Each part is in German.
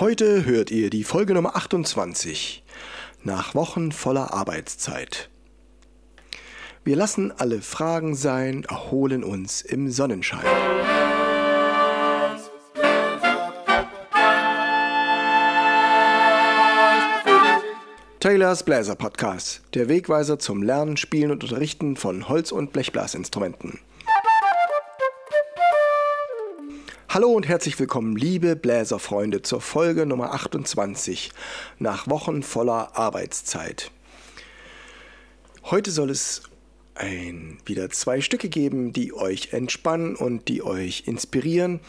Heute hört ihr die Folge Nummer 28 nach Wochen voller Arbeitszeit. Wir lassen alle Fragen sein, erholen uns im Sonnenschein. Taylors Bläser Podcast, der Wegweiser zum Lernen, Spielen und Unterrichten von Holz- und Blechblasinstrumenten. Hallo und herzlich willkommen, liebe Bläserfreunde, zur Folge Nummer 28 nach Wochen voller Arbeitszeit. Heute soll es ein, wieder zwei Stücke geben, die euch entspannen und die euch inspirieren.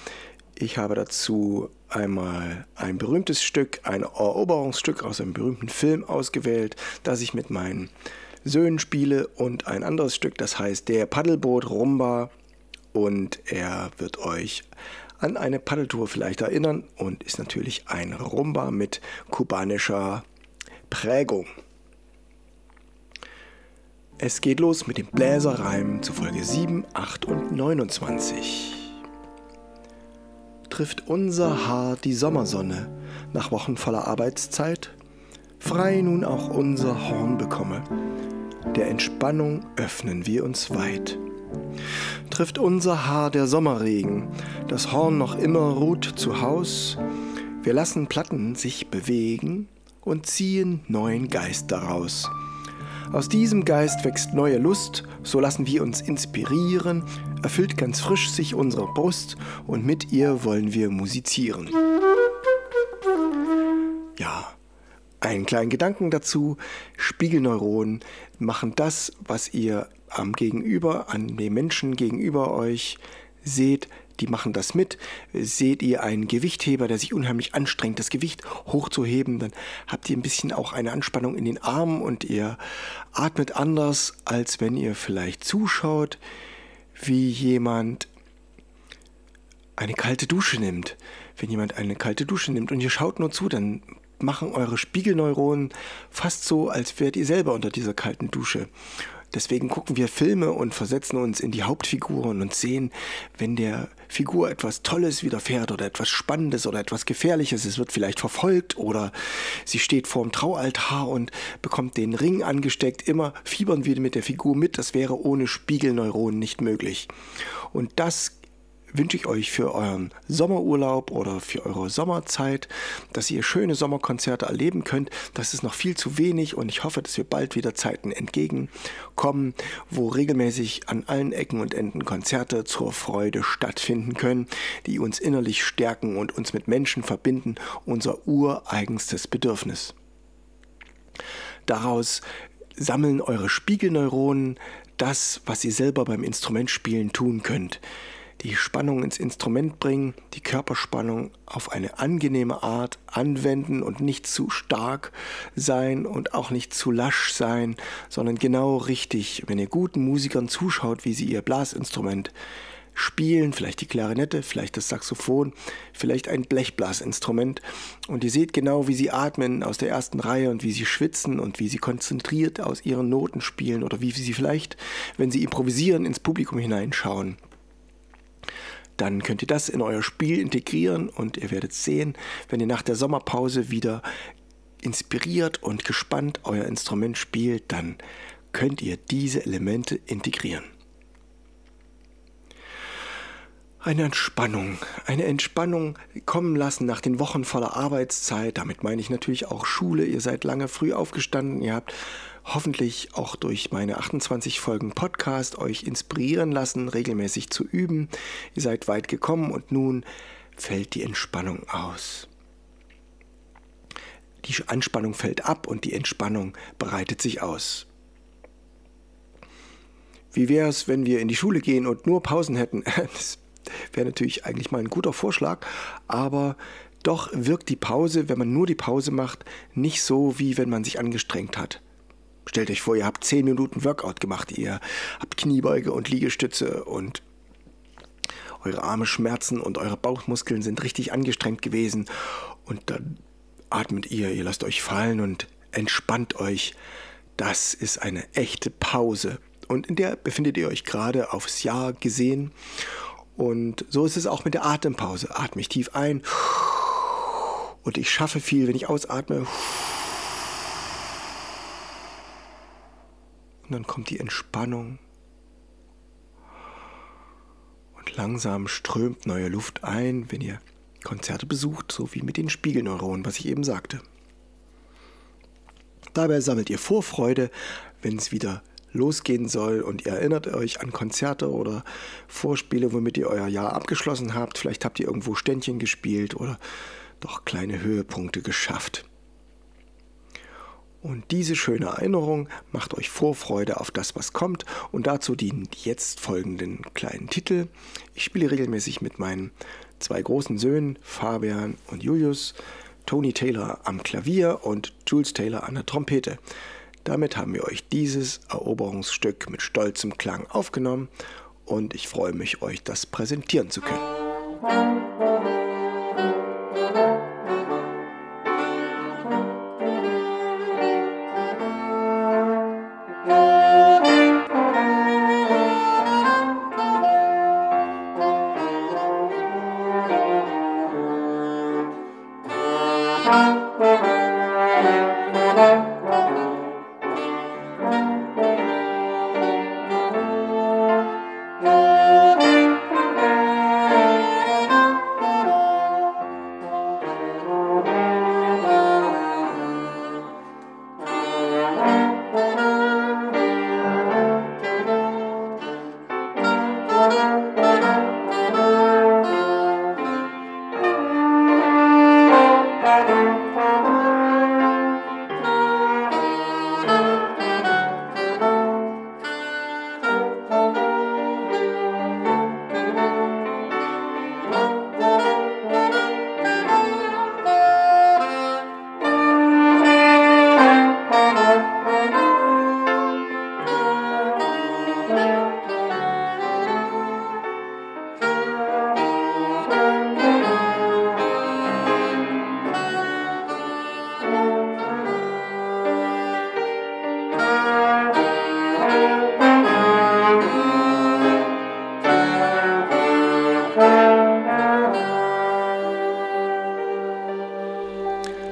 Ich habe dazu einmal ein berühmtes Stück, ein Eroberungsstück aus einem berühmten Film ausgewählt, das ich mit meinen Söhnen spiele und ein anderes Stück, das heißt Der Paddelboot Rumba und er wird euch an eine Paddeltour vielleicht erinnern und ist natürlich ein Rumba mit kubanischer Prägung. Es geht los mit dem Bläserreim zu Folge 7, 8 und 29 trifft unser Haar die Sommersonne nach Wochen voller Arbeitszeit, frei nun auch unser Horn bekomme, der Entspannung öffnen wir uns weit. Trifft unser Haar der Sommerregen, das Horn noch immer ruht zu Haus, wir lassen Platten sich bewegen und ziehen neuen Geist daraus. Aus diesem Geist wächst neue Lust, so lassen wir uns inspirieren, erfüllt ganz frisch sich unsere Brust und mit ihr wollen wir musizieren. Ja, einen kleinen Gedanken dazu. Spiegelneuronen machen das, was ihr am Gegenüber, an den Menschen gegenüber euch seht, die machen das mit. Seht ihr einen Gewichtheber, der sich unheimlich anstrengt, das Gewicht hochzuheben, dann habt ihr ein bisschen auch eine Anspannung in den Armen und ihr atmet anders, als wenn ihr vielleicht zuschaut, wie jemand eine kalte Dusche nimmt. Wenn jemand eine kalte Dusche nimmt und ihr schaut nur zu, dann machen eure Spiegelneuronen fast so, als wärt ihr selber unter dieser kalten Dusche. Deswegen gucken wir Filme und versetzen uns in die Hauptfiguren und sehen, wenn der Figur etwas Tolles widerfährt oder etwas Spannendes oder etwas Gefährliches, es wird vielleicht verfolgt oder sie steht vorm Traualtar und bekommt den Ring angesteckt, immer fiebern wir mit der Figur mit, das wäre ohne Spiegelneuronen nicht möglich. Und das wünsche ich euch für euren Sommerurlaub oder für eure Sommerzeit, dass ihr schöne Sommerkonzerte erleben könnt. Das ist noch viel zu wenig und ich hoffe, dass wir bald wieder Zeiten entgegenkommen, wo regelmäßig an allen Ecken und Enden Konzerte zur Freude stattfinden können, die uns innerlich stärken und uns mit Menschen verbinden, unser ureigenstes Bedürfnis. Daraus sammeln eure Spiegelneuronen das, was ihr selber beim Instrumentspielen tun könnt die Spannung ins Instrument bringen, die Körperspannung auf eine angenehme Art anwenden und nicht zu stark sein und auch nicht zu lasch sein, sondern genau richtig. Wenn ihr guten Musikern zuschaut, wie sie ihr Blasinstrument spielen, vielleicht die Klarinette, vielleicht das Saxophon, vielleicht ein Blechblasinstrument. Und ihr seht genau, wie sie atmen aus der ersten Reihe und wie sie schwitzen und wie sie konzentriert aus ihren Noten spielen oder wie sie vielleicht, wenn sie improvisieren, ins Publikum hineinschauen dann könnt ihr das in euer Spiel integrieren und ihr werdet sehen, wenn ihr nach der Sommerpause wieder inspiriert und gespannt euer Instrument spielt, dann könnt ihr diese Elemente integrieren. Eine Entspannung, eine Entspannung kommen lassen nach den Wochen voller Arbeitszeit. Damit meine ich natürlich auch Schule. Ihr seid lange früh aufgestanden, ihr habt hoffentlich auch durch meine 28 Folgen Podcast euch inspirieren lassen, regelmäßig zu üben. Ihr seid weit gekommen und nun fällt die Entspannung aus. Die Anspannung fällt ab und die Entspannung breitet sich aus. Wie wäre es, wenn wir in die Schule gehen und nur Pausen hätten? Das wäre natürlich eigentlich mal ein guter Vorschlag, aber doch wirkt die Pause, wenn man nur die Pause macht, nicht so, wie wenn man sich angestrengt hat. Stellt euch vor, ihr habt 10 Minuten Workout gemacht, ihr habt Kniebeuge und Liegestütze und eure Arme schmerzen und eure Bauchmuskeln sind richtig angestrengt gewesen und dann atmet ihr, ihr lasst euch fallen und entspannt euch. Das ist eine echte Pause und in der befindet ihr euch gerade aufs Jahr gesehen und so ist es auch mit der Atempause. Atme ich tief ein Und ich schaffe viel, wenn ich ausatme. Und dann kommt die Entspannung. Und langsam strömt neue Luft ein, wenn ihr Konzerte besucht, so wie mit den Spiegelneuronen, was ich eben sagte. Dabei sammelt ihr Vorfreude, wenn es wieder losgehen soll und ihr erinnert euch an Konzerte oder Vorspiele, womit ihr euer Jahr abgeschlossen habt. Vielleicht habt ihr irgendwo Ständchen gespielt oder doch kleine Höhepunkte geschafft. Und diese schöne Erinnerung macht euch Vorfreude auf das, was kommt. Und dazu dienen die jetzt folgenden kleinen Titel. Ich spiele regelmäßig mit meinen zwei großen Söhnen, Fabian und Julius, Tony Taylor am Klavier und Jules Taylor an der Trompete. Damit haben wir euch dieses Eroberungsstück mit stolzem Klang aufgenommen und ich freue mich, euch das präsentieren zu können.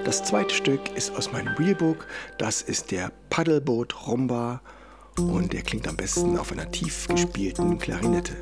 Das zweite Stück ist aus meinem Realbook. Das ist der Paddelboot Rumba und der klingt am besten auf einer tief gespielten Klarinette.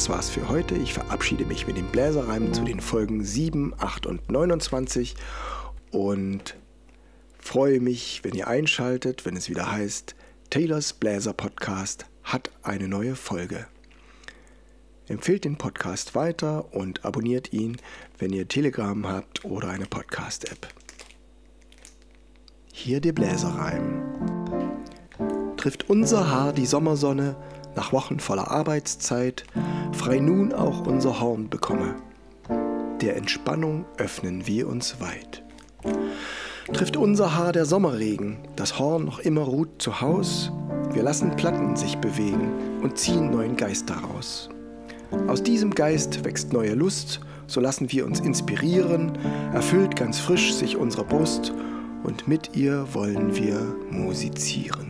Das war's für heute. Ich verabschiede mich mit dem Bläserreim zu den Folgen 7, 8 und 29 und freue mich, wenn ihr einschaltet, wenn es wieder heißt Taylors Bläser Podcast hat eine neue Folge. Empfehlt den Podcast weiter und abonniert ihn, wenn ihr Telegram habt oder eine Podcast-App. Hier der Bläserreim. Trifft unser Haar die Sommersonne, nach Wochen voller Arbeitszeit, frei nun auch unser Horn bekomme. Der Entspannung öffnen wir uns weit trifft unser Haar der Sommerregen, das Horn noch immer ruht zu Haus, wir lassen Platten sich bewegen und ziehen neuen Geist daraus. Aus diesem Geist wächst neue Lust, so lassen wir uns inspirieren, erfüllt ganz frisch sich unsere Brust und mit ihr wollen wir musizieren.